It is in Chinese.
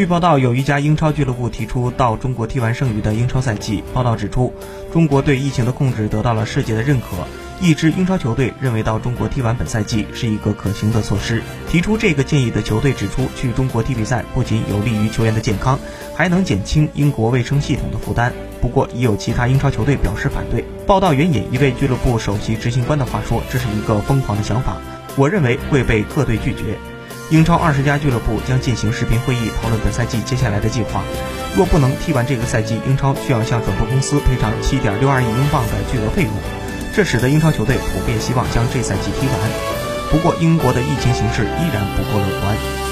据报道，有一家英超俱乐部提出到中国踢完剩余的英超赛季。报道指出，中国对疫情的控制得到了世界的认可。一支英超球队认为到中国踢完本赛季是一个可行的措施。提出这个建议的球队指出，去中国踢比赛不仅有利于球员的健康，还能减轻英国卫生系统的负担。不过，已有其他英超球队表示反对。报道援引一位俱乐部首席执行官的话说：“这是一个疯狂的想法，我认为会被各队拒绝。”英超二十家俱乐部将进行视频会议，讨论本赛季接下来的计划。若不能踢完这个赛季，英超需要向转播公司赔偿七点六二亿英镑的巨额费用。这使得英超球队普遍希望将这赛季踢完。不过，英国的疫情形势依然不够乐观。